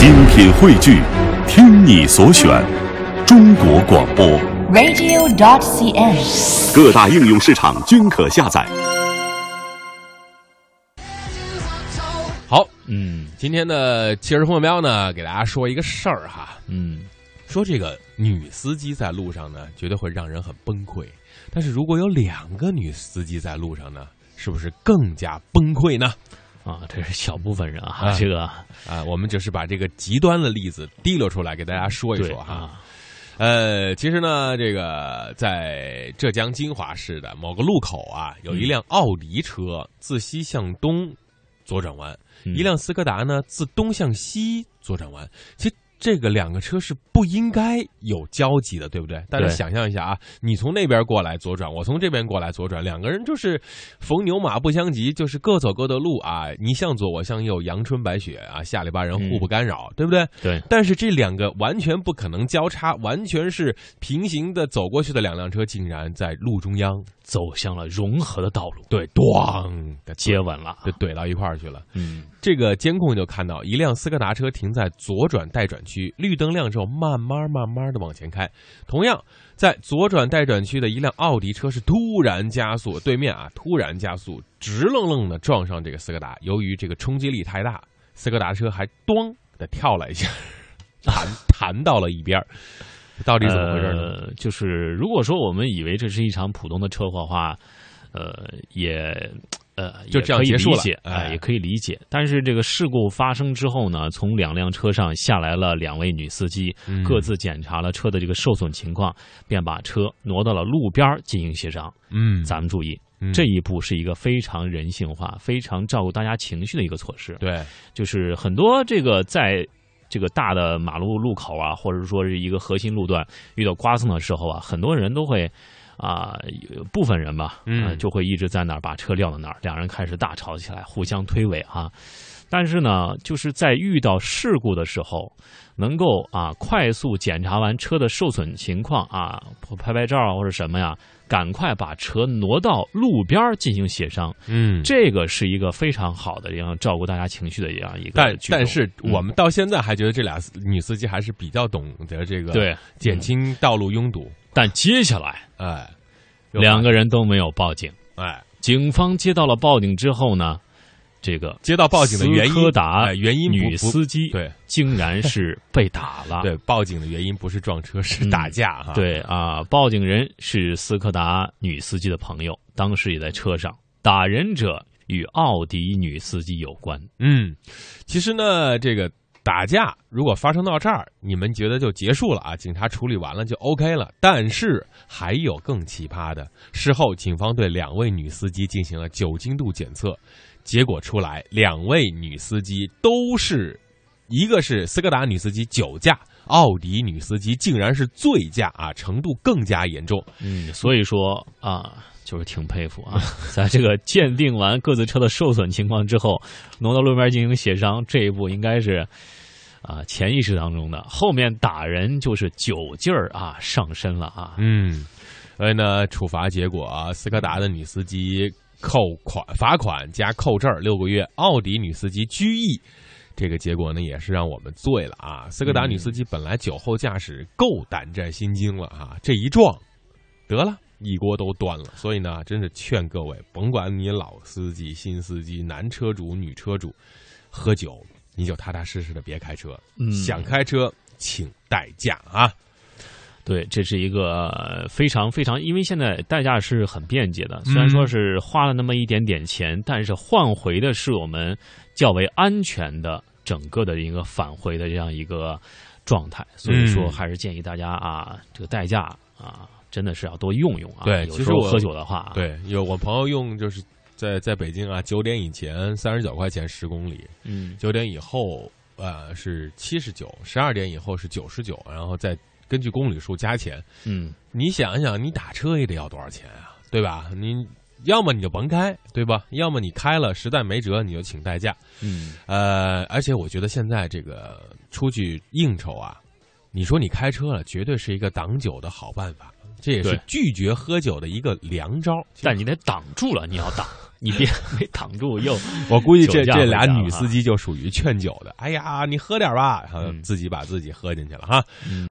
精品汇聚，听你所选，中国广播。radio.dot.cn，。各大应用市场均可下载。好，嗯，今天的汽车风标呢，给大家说一个事儿哈，嗯，说这个女司机在路上呢，绝对会让人很崩溃。但是如果有两个女司机在路上呢，是不是更加崩溃呢？啊，这是小部分人啊，啊这个啊，我们就是把这个极端的例子提溜出来，给大家说一说哈。啊，呃，其实呢，这个在浙江金华市的某个路口啊，有一辆奥迪车自西向东左转弯，嗯一辆斯柯达呢自东向西左转弯。其实这个两个车是不应该有交集的，对不对？大家想象一下啊，你从那边过来左转，我从这边过来左转，两个人就是逢牛马不相及，就是各走各的路啊，你向左我向右，阳春白雪啊，下里巴人互不干扰，对不对？对，但是这两个完全不可能交叉，完全是平行的走过去的两辆车，竟然在路中央，走向了融合的道路，对，咣的接吻了，就怼到一块儿去了。嗯，这个监控就看到一辆斯柯达车停在左转待转区，绿灯亮之后，慢慢慢慢的往前开。同样，在左转待转区的一辆奥迪车是突然加速，对面啊突然加速，直愣愣的撞上这个斯柯达。由于这个冲击力太大，斯柯达车还咣的跳了一下，弹弹到了一边。到底怎么回事呢？就是如果说我们以为这是一场普通的车祸的话，呃，也呃就这样理解，哎哎，也可以理解。但是这个事故发生之后呢，从两辆车上下来了两位女司机，嗯各自检查了车的这个受损情况，便把车挪到了路边进行协商。嗯，咱们注意，嗯这一步是一个非常人性化、非常照顾大家情绪的一个措施。对，就是很多这个在这个大的马路路口啊，或者说是一个核心路段遇到刮蹭的时候啊，很多人都会啊、有部分人吧，嗯呃就会一直在那儿把车撂到那儿，两人开始大吵起来，互相推诿啊。但是呢，就是在遇到事故的时候，能够啊快速检查完车的受损情况啊，拍拍照啊或者什么呀，赶快把车挪到路边进行协商，嗯，这个是一个非常好的这样照顾大家情绪的这样一个但但是嗯我们到现在还觉得这俩女司机还是比较懂得这个对减轻道路拥堵。但接下来哎，两个人都没有报警，哎，警方接到了报警之后呢，这个接到报警的原因，斯柯达哎原因女司机对竟然是被打了。对，报警的原因不是撞车，是打架哈。，对啊，报警人是斯柯达女司机的朋友，当时也在车上，打人者与奥迪女司机有关。嗯，其实呢，这个打架如果发生到这儿，你们觉得就结束了啊？警察处理完了就 OK 了。但是还有更奇葩的，事后警方对两位女司机进行了酒精度检测，结果出来，两位女司机都是，一个是斯柯达女司机酒驾。奥迪女司机竟然是醉驾啊，程度更加严重。嗯，所以说啊，就是挺佩服啊，在这个鉴定完各自车的受损情况之后，挪到路边进行协商，这一步应该是啊潜意识当中的。后面打人就是酒劲儿啊上身了啊。嗯，所以呢，处罚结果啊，斯柯达的女司机扣款罚款加扣证儿六个月，奥迪女司机拘役。这个结果呢，也是让我们醉了啊！斯柯达女司机本来酒后驾驶够胆战心惊了啊，这一撞，得了一锅都端了。所以呢，真是劝各位，甭管你老司机、新司机、男车主、女车主，喝酒你就踏踏实实的别开车，嗯想开车请代驾啊！对，这是一个呃非常非常，因为现在代驾是很便捷的，虽然说是花了那么一点点钱，但是换回的是我们较为安全的整个的一个返回的这样一个状态，所以说嗯还是建议大家啊，这个代驾啊，真的是要多用用啊。对有时候喝酒的话，，对，有我朋友用就是在在北京啊，九点以前三十九块钱十公里，嗯，九点以后呃是七十九，十二点以后是九十九，然后再根据公里数加钱。嗯，你想一想，你打车也得要多少钱啊？对吧？你要么你就甭开，对吧？要么你开了实在没辙，你就请代驾。嗯，呃，而且我觉得现在这个出去应酬啊，你说你开车了，绝对是一个挡酒的好办法。这也是对拒绝喝酒的一个良招。但你得挡住了，你要挡，你别没挡住又 我估计这酒驾这俩女司机就属于劝酒的。哎呀，你喝点吧，然后嗯自己把自己喝进去了哈。嗯